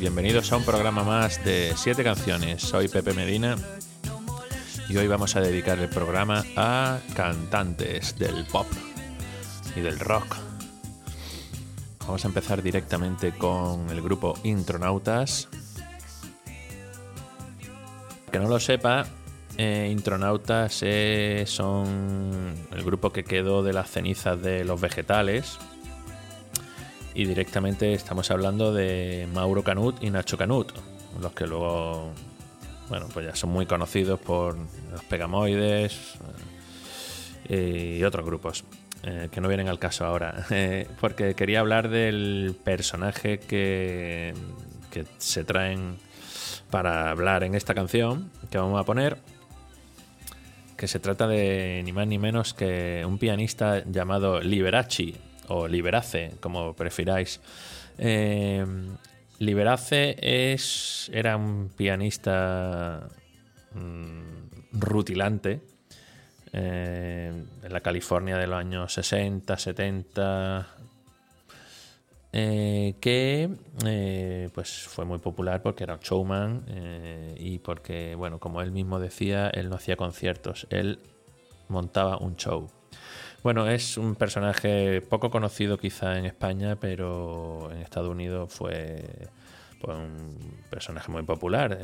Bienvenidos a un programa más de 7 canciones. Soy Pepe Medina y hoy vamos a dedicar el programa a cantantes del pop y del rock. Vamos a empezar directamente con el grupo Intronautas. Que no lo sepa, eh, Intronautas eh, son el grupo que quedó de las cenizas de los vegetales. Y directamente estamos hablando de Mauro Canut y Nacho Canut, los que luego, bueno, pues ya son muy conocidos por los Pegamoides eh, y otros grupos. Eh, que no vienen al caso ahora, eh, porque quería hablar del personaje que, que se traen para hablar en esta canción que vamos a poner, que se trata de ni más ni menos que un pianista llamado Liberace, o Liberace, como prefiráis. Eh, Liberace es, era un pianista mm, rutilante, eh, en la California de los años 60, 70, eh, que eh, pues fue muy popular porque era un showman y porque, bueno, como él mismo decía, él no hacía conciertos, él montaba un show. Bueno, es un personaje poco conocido quizá en España, pero en Estados Unidos fue pues, un personaje muy popular,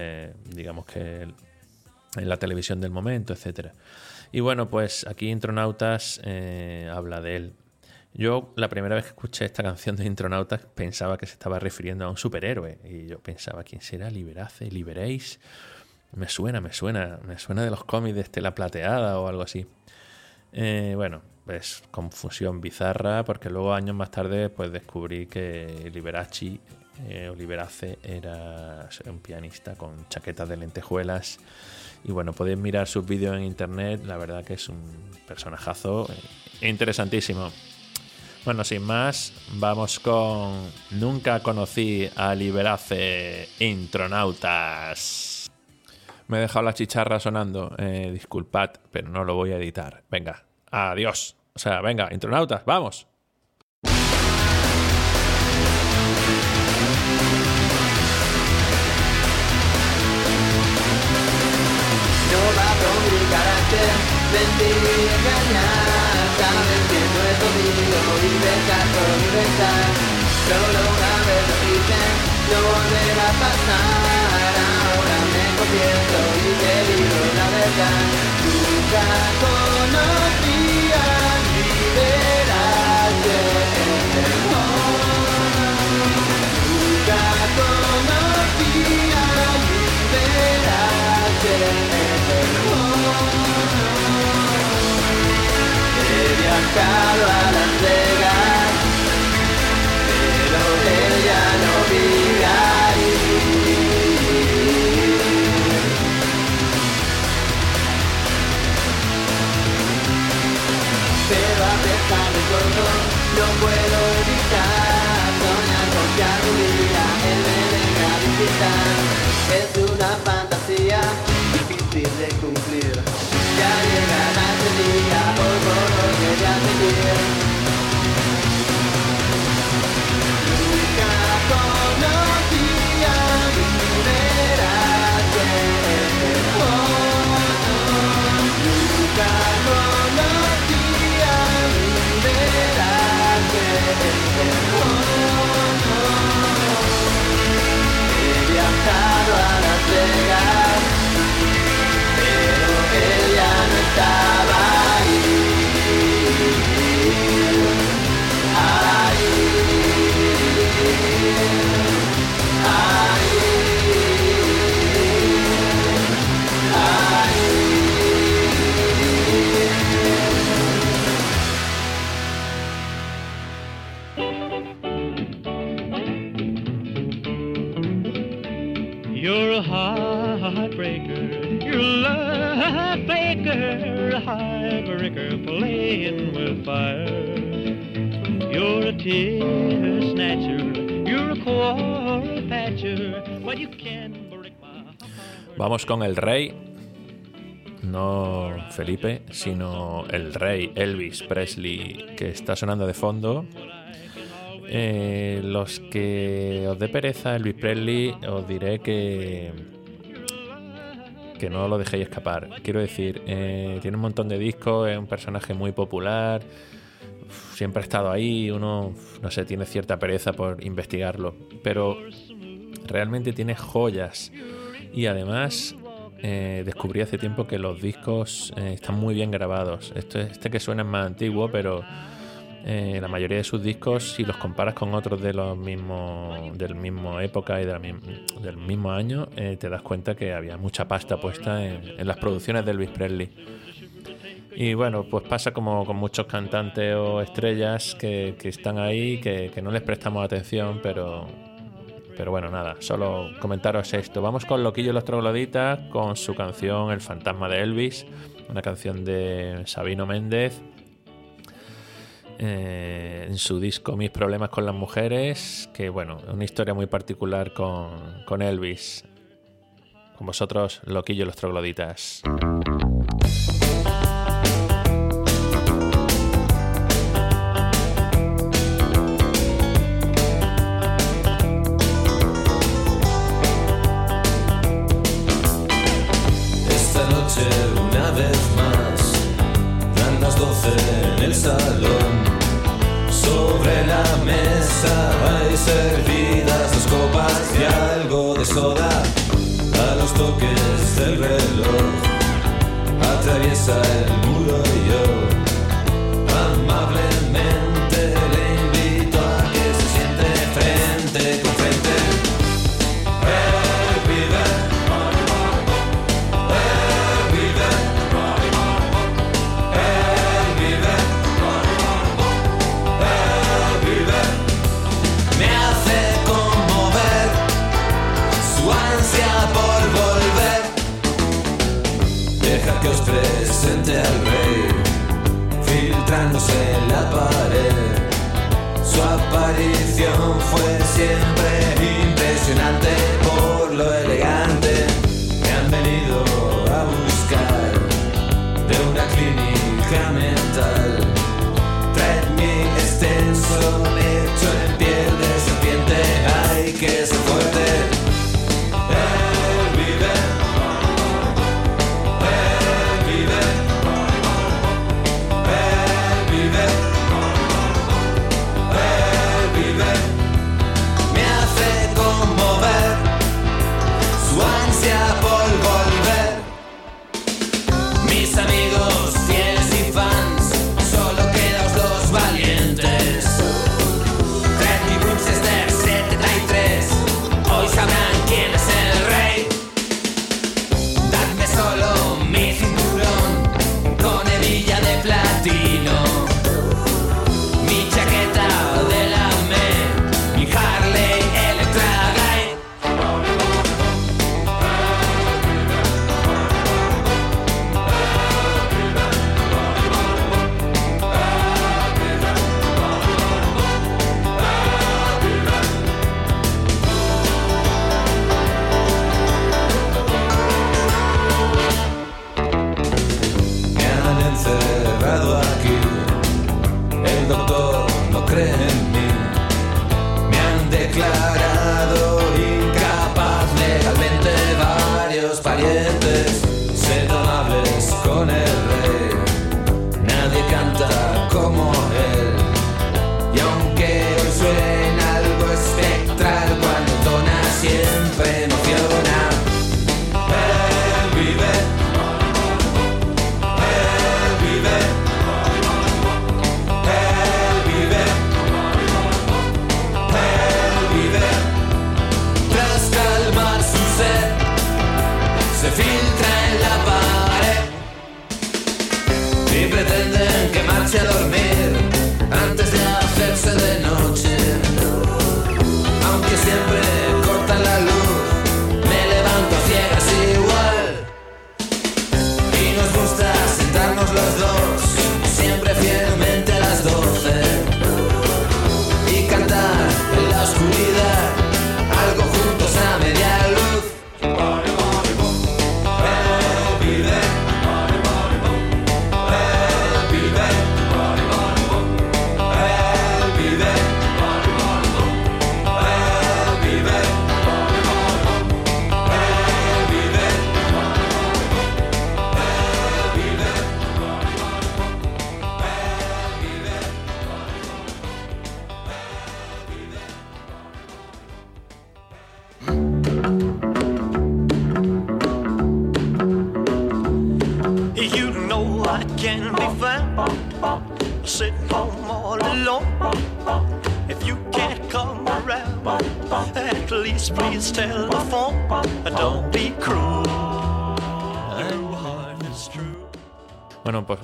digamos que en la televisión del momento, etcétera. Y bueno, pues aquí Intronautas eh, habla de él. Yo la primera vez que escuché esta canción de Intronautas pensaba que se estaba refiriendo a un superhéroe. Y yo pensaba, ¿quién será? Liberace, Liberéis. Me suena, me suena, me suena de los cómics de Estela Plateada o algo así. Eh, bueno, pues confusión bizarra, porque luego años más tarde pues descubrí que Liberace eh, era un pianista con chaquetas de lentejuelas y bueno, podéis mirar sus vídeos en internet, la verdad que es un personajazo interesantísimo. Bueno, sin más, vamos con Nunca conocí a Liberace Intronautas. Me he dejado la chicharra sonando, eh, disculpad, pero no lo voy a editar. Venga, adiós. O sea, venga, Intronautas, vamos. mentir y engañar Sabes que no es conmigo y dejar por libertad Solo una vez lo hice, no volverá a pasar Ahora me confieso y te digo la verdad Nunca conocí viajado a Las Vegas, pero ella no vive ahí. Pero a pesar de todo, no puedo evitar soñar con que algún día él me venga a visitar. Vamos con el rey. No Felipe, sino el rey Elvis Presley, que está sonando de fondo. Eh, los que os dé pereza Elvis Presley, os diré que que no lo dejéis escapar. Quiero decir, eh, tiene un montón de discos, es un personaje muy popular, siempre ha estado ahí, uno, no sé, tiene cierta pereza por investigarlo, pero realmente tiene joyas y además eh, descubrí hace tiempo que los discos eh, están muy bien grabados. Esto, este que suena es más antiguo, pero eh, la mayoría de sus discos, si los comparas con otros de los mismos, del mismo época y de la del mismo año, eh, te das cuenta que había mucha pasta puesta en, en las producciones de Elvis Presley. Y bueno, pues pasa como con muchos cantantes o estrellas que, están ahí, que, que no les prestamos atención, pero, pero bueno, nada, solo comentaros esto. Vamos con Loquillo y los Trogloditas, con su canción El fantasma de Elvis, una canción de Sabino Méndez, eh, en su disco Mis problemas con las mujeres, que bueno, una historia muy particular con, con Elvis. Con vosotros, Loquillo y los Trogloditas.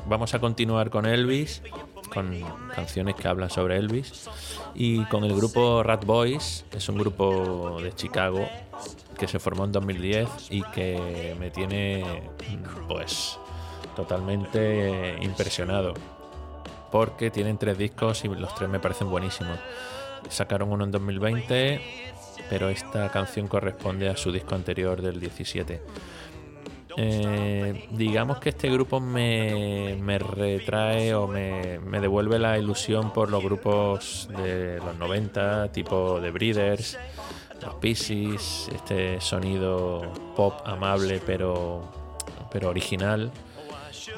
Vamos a continuar con Elvis, con canciones que hablan sobre Elvis, y con el grupo Rat Boys, que es un grupo de Chicago que se formó en 2010 y que me tiene, pues, totalmente impresionado, porque tienen tres discos y los tres me parecen buenísimos. Sacaron uno en 2020, pero esta canción corresponde a su disco anterior del 17. Eh, digamos que este grupo me, me retrae o me, me devuelve la ilusión por los grupos de los 90, tipo The Breeders, los Pisces, este sonido pop amable pero, pero original,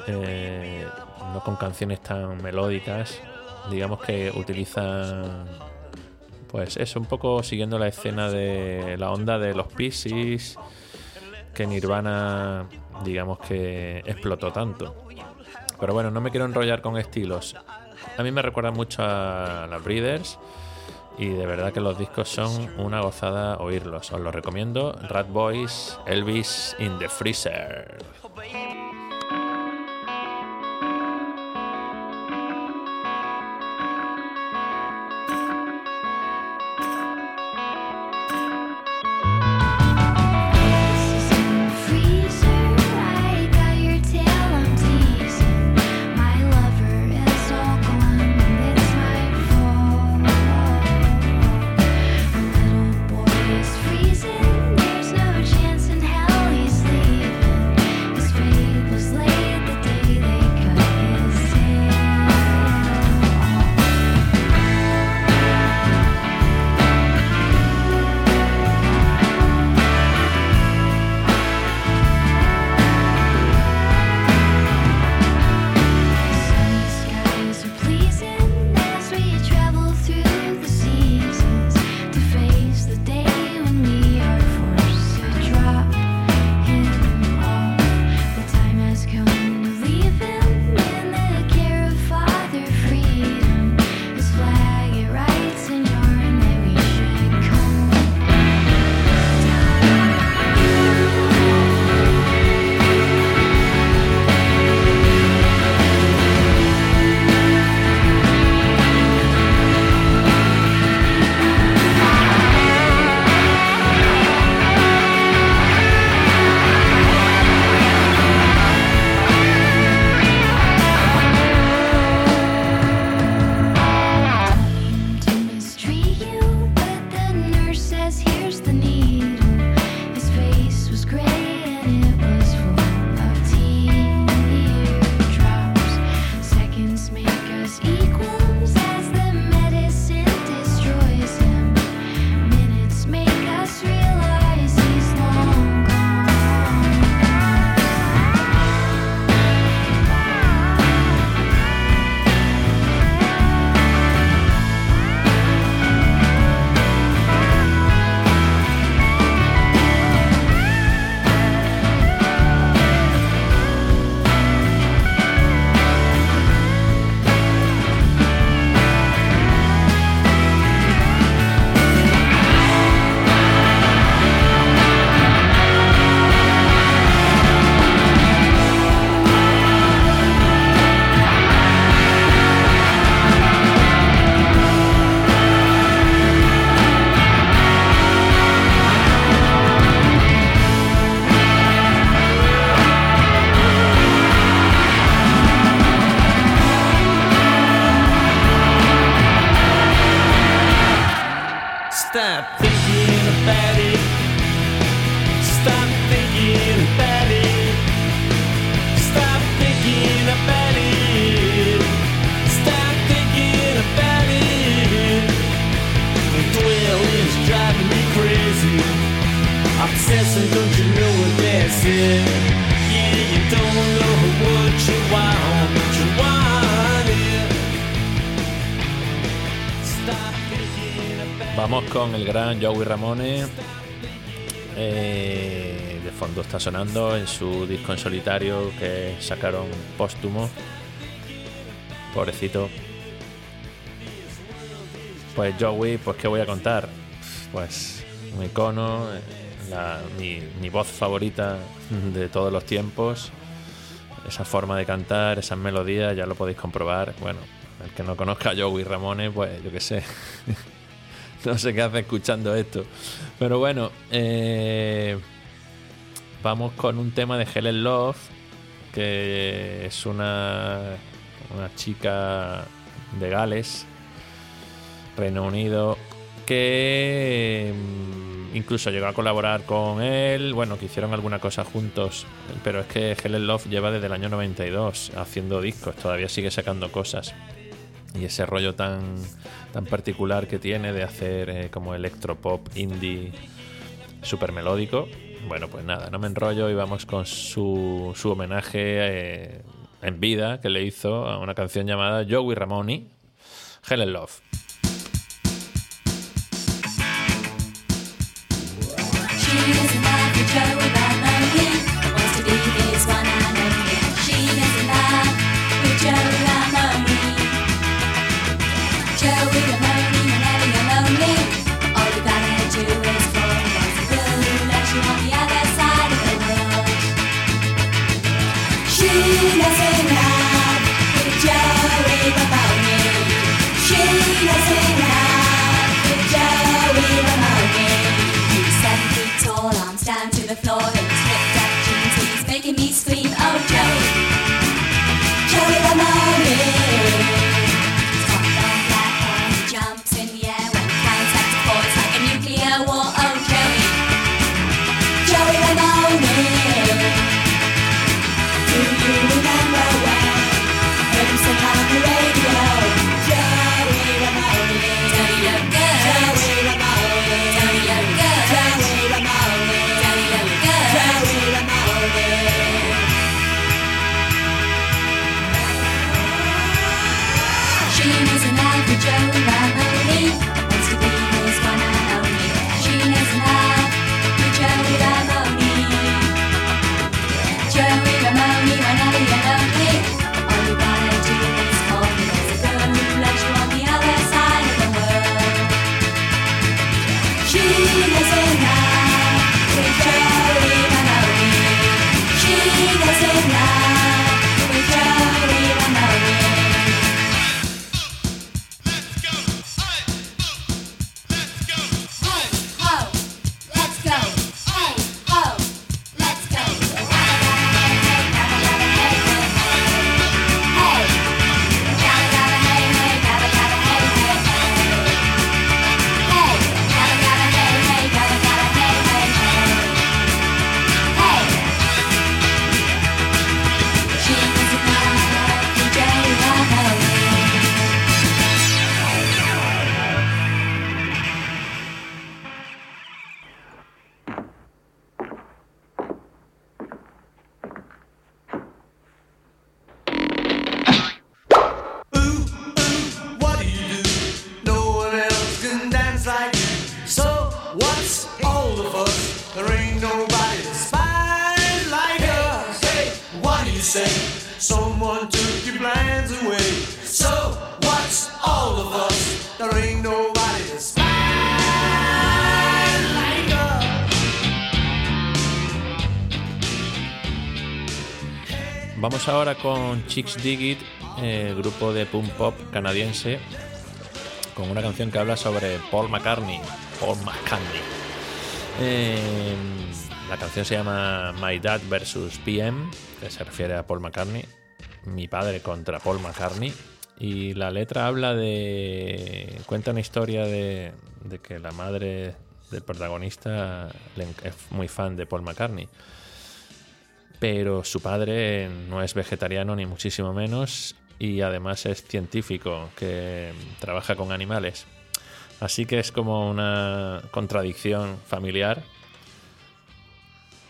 eh, no con canciones tan melódicas. Digamos que utilizan, pues eso, un poco siguiendo la escena de la onda de los Pisces que Nirvana, digamos que explotó tanto. Pero bueno, no me quiero enrollar con estilos. A mí me recuerda mucho a las Breeders y de verdad que los discos son una gozada oírlos. Os los recomiendo. Rat Boys, Elvis in the Freezer. Freezer, Vamos con el gran Joey Ramone. Eh, de fondo está sonando en su disco en solitario que sacaron póstumo. Pobrecito. Pues Joey, pues ¿qué voy a contar? Pues un icono, eh, la- mi, mi voz favorita de todos los tiempos. Esa forma de cantar, esas melodías, ya lo podéis comprobar. Bueno, el que no conozca a Joey Ramones, pues yo qué sé. no sé qué hace escuchando esto. Pero bueno, eh, vamos con un tema de Helen Love, que es una, una chica de Gales, Reino Unido, que mm, incluso llegó a colaborar con él, bueno, que hicieron alguna cosa juntos, pero es que Helen Love lleva desde el año 92 haciendo discos, todavía sigue sacando cosas. Y ese rollo tan, tan particular que tiene de hacer eh, como electropop indie super melódico. Bueno, pues nada, no me enrollo y vamos con su, su homenaje eh, en vida que le hizo a una canción llamada Joey Ramone, Helen Love. She Vamos ahora con Chicks Dig It, eh, grupo de punk pop canadiense, con una canción que habla sobre Paul McCartney. Paul McCartney. Eh, la canción se llama My Dad vs. PM, que se refiere a Paul McCartney. Mi padre contra Paul McCartney. Y la letra habla de. cuenta una historia de, de que la madre del protagonista es muy fan de Paul McCartney pero su padre no es vegetariano ni muchísimo menos y además es científico que trabaja con animales. Así que es como una contradicción familiar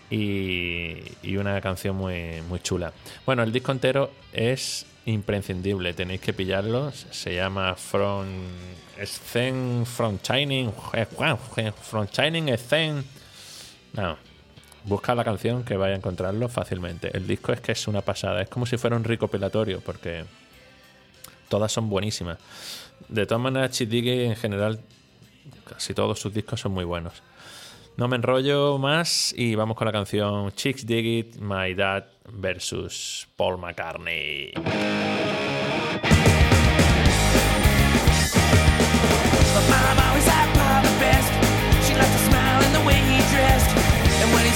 y, y una canción muy, muy chula. Bueno, el disco entero es imprescindible, tenéis que pillarlo. Se llama From Scene From Shining From Shining Scene. No, busca la canción que vaya a encontrarlo fácilmente. El disco es que es una pasada, es como si fuera un recopilatorio porque todas son buenísimas. De todas maneras, Chip Diggy en general, casi todos sus discos son muy buenos. No me enrollo más y vamos con la canción Chicks Dig It, My Dad versus Paul McCartney.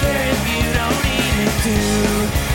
care if you don't eat it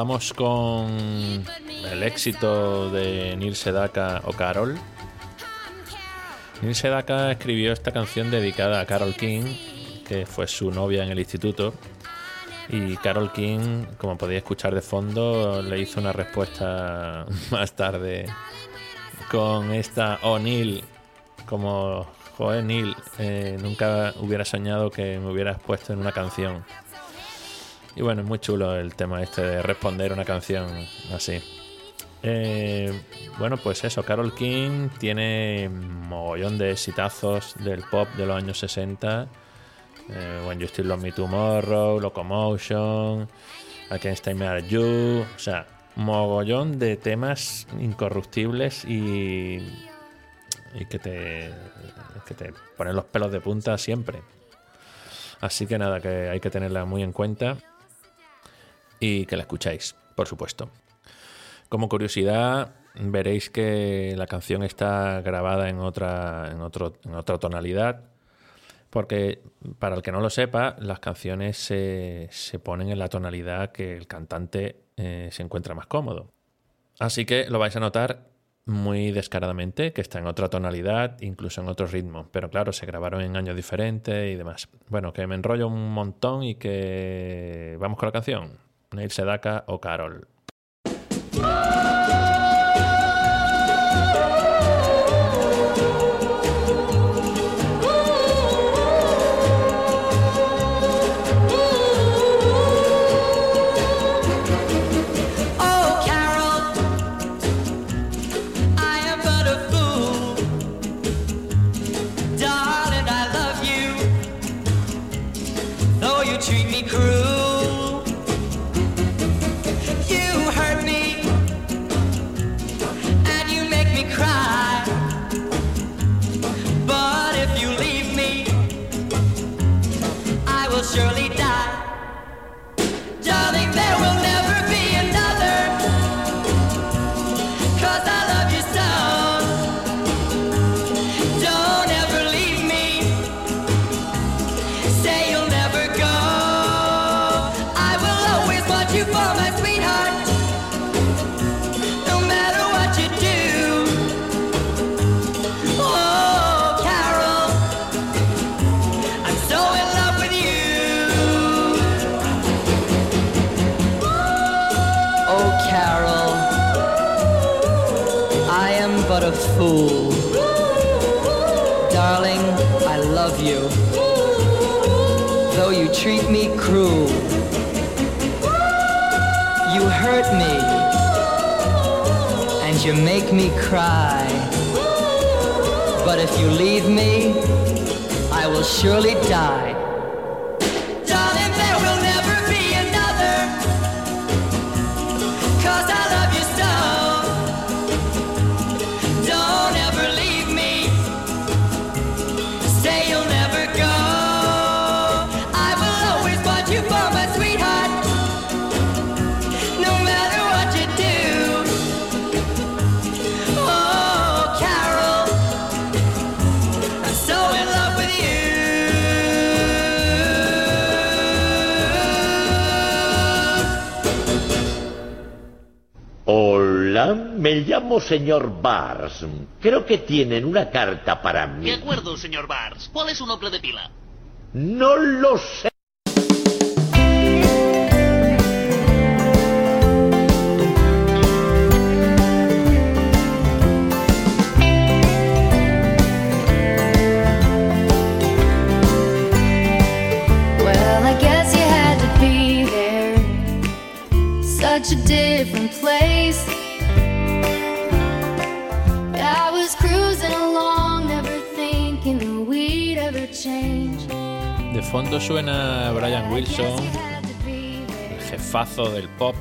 Vamos con el éxito de Neil Sedaka o Carol. Neil Sedaka escribió esta canción dedicada a Carol King, que fue su novia en el instituto. Y Carol King, como podéis escuchar de fondo, le hizo una respuesta más tarde con esta Oh Neil, como joder Neil, eh, nunca hubiera soñado que me hubieras puesto en una canción. Y bueno, es muy chulo el tema este de responder una canción así. Eh, bueno, pues eso, Carol King tiene mogollón de exitazos del pop de los años 60. Eh, When You Still Love Me Tomorrow, Locomotion, Stay Mad at You. O sea, mogollón de temas incorruptibles y, y que, te, que te ponen los pelos de punta siempre. Así que nada, que hay que tenerla muy en cuenta y que la escucháis, por supuesto. Como curiosidad, veréis que la canción está grabada en otra, en otro, en otra tonalidad. Porque, para el que no lo sepa, las canciones se, se ponen en la tonalidad que el cantante eh, se encuentra más cómodo. Así que lo vais a notar muy descaradamente, que está en otra tonalidad, incluso en otro ritmo. Pero claro, se grabaron en años diferentes y demás. Bueno, que me enrollo un montón y que vamos con la canción. Neil Sedaka o Carol. Cry. But if you leave me, I will surely die. Me llamo señor Bars. Creo que tienen una carta para De mí. acuerdo, señor Bars. ¿Cuál es su nombre de pila? No lo sé. De fondo suena Brian Wilson, el jefazo del pop,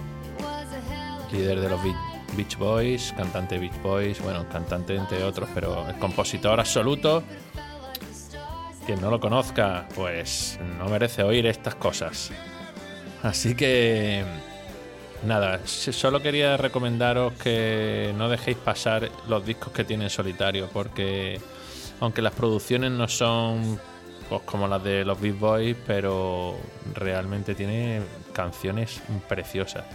líder de los Be- Beach Boys, cantante de Beach Boys, bueno, cantante entre otros, pero el compositor absoluto. Quien no lo conozca, pues no merece oír estas cosas. Así que nada, solo quería recomendaros que no dejéis pasar los discos que tiene en solitario, porque aunque las producciones no son pues, como las de los Beach Boys, pero realmente tiene canciones preciosas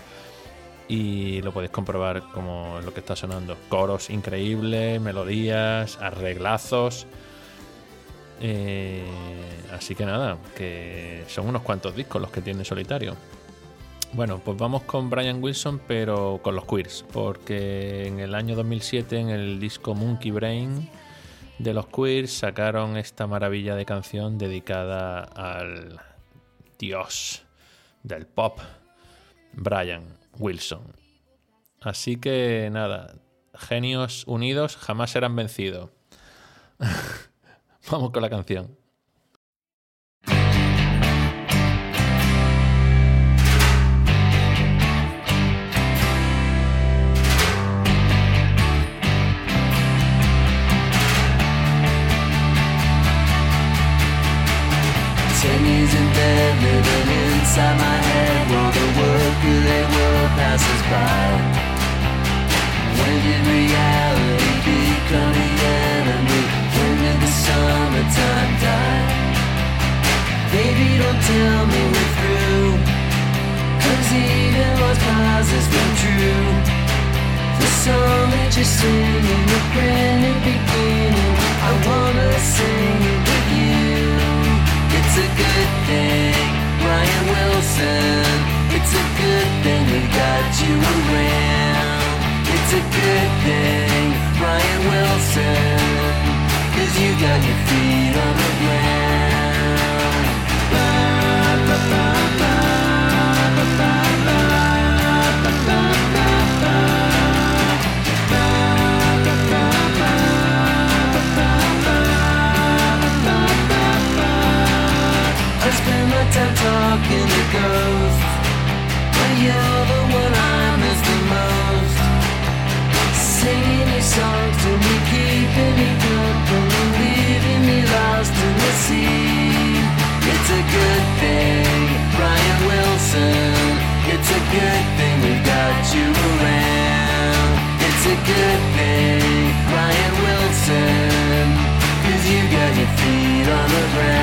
y lo podéis comprobar como lo que está sonando. Coros increíbles, melodías, arreglazos. Eh, así que nada, que son unos cuantos discos los que tiene en solitario. Bueno, pues vamos con Brian Wilson, pero con los Queers, porque en el año 2007, en el disco Monkey Brain de los Queers, sacaron esta maravilla de canción dedicada al dios del pop, Brian Wilson. Así que nada, genios unidos jamás serán vencidos. Vamos con la canción. Inside my head while the work of their world passes by. When did reality become the enemy? When did the summertime die? Baby, don't tell me we're through. Cause even what's pauses been true. The song that you're singing, the brand new beginning. I wanna sing it with you. good thing, Brian Wilson. It's a good thing we got you around. It's a good thing, Brian Wilson. Cause you got your feet on the ground.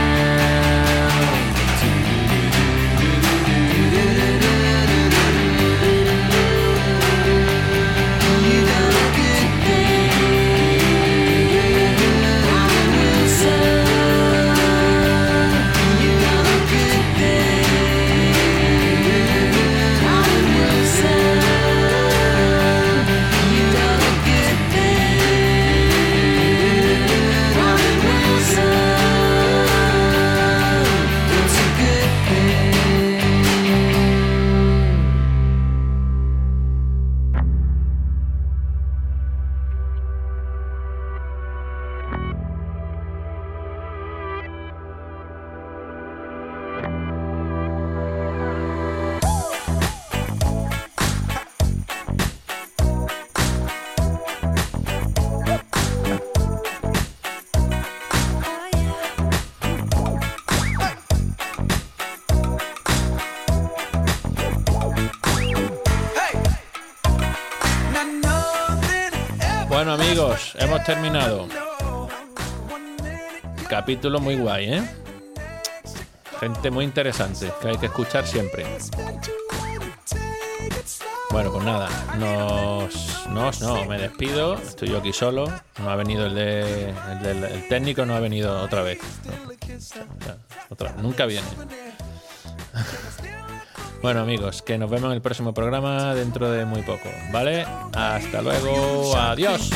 Bueno amigos, hemos terminado. Capítulo muy guay, ¿eh? Gente muy interesante que hay que escuchar siempre. Bueno, pues nada, nos, nos, no, me despido. Estoy yo aquí solo. No ha venido el de, el, técnico, no ha venido otra vez. Otra- nunca viene. Bueno amigos, que nos vemos en el próximo programa dentro de muy poco, ¿vale? Hasta luego, adiós.